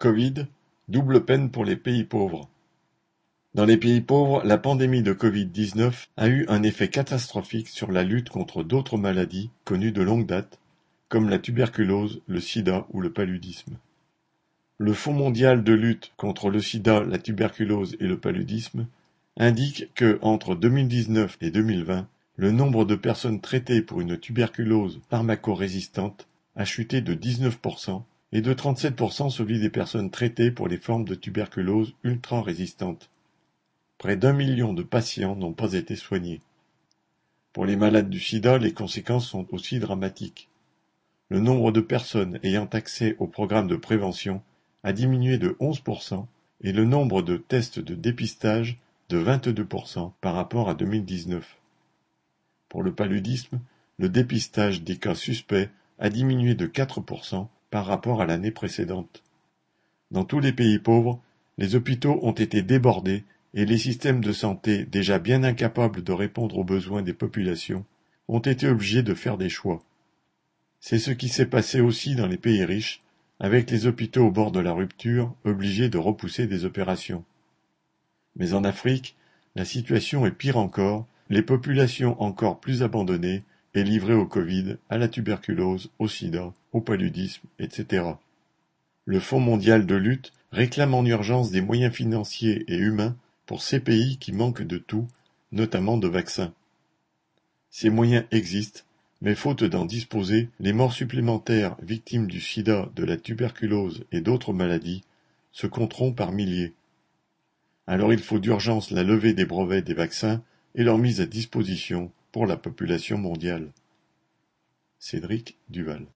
Covid, double peine pour les pays pauvres. Dans les pays pauvres, la pandémie de Covid-19 a eu un effet catastrophique sur la lutte contre d'autres maladies connues de longue date, comme la tuberculose, le sida ou le paludisme. Le Fonds mondial de lutte contre le sida, la tuberculose et le paludisme indique que, entre 2019 et 2020, le nombre de personnes traitées pour une tuberculose pharmacorésistante a chuté de 19% et de 37% celui des personnes traitées pour les formes de tuberculose ultra-résistantes. Près d'un million de patients n'ont pas été soignés. Pour les malades du sida, les conséquences sont aussi dramatiques. Le nombre de personnes ayant accès au programme de prévention a diminué de 11% et le nombre de tests de dépistage de 22% par rapport à 2019. Pour le paludisme, le dépistage des cas suspects a diminué de 4% par rapport à l'année précédente. Dans tous les pays pauvres, les hôpitaux ont été débordés et les systèmes de santé, déjà bien incapables de répondre aux besoins des populations, ont été obligés de faire des choix. C'est ce qui s'est passé aussi dans les pays riches, avec les hôpitaux au bord de la rupture, obligés de repousser des opérations. Mais en Afrique, la situation est pire encore les populations encore plus abandonnées et livrées au Covid, à la tuberculose, au sida, au paludisme, etc. Le Fonds mondial de lutte réclame en urgence des moyens financiers et humains pour ces pays qui manquent de tout, notamment de vaccins. Ces moyens existent, mais faute d'en disposer, les morts supplémentaires victimes du sida, de la tuberculose et d'autres maladies se compteront par milliers. Alors il faut d'urgence la levée des brevets des vaccins et leur mise à disposition pour la population mondiale. Cédric Duval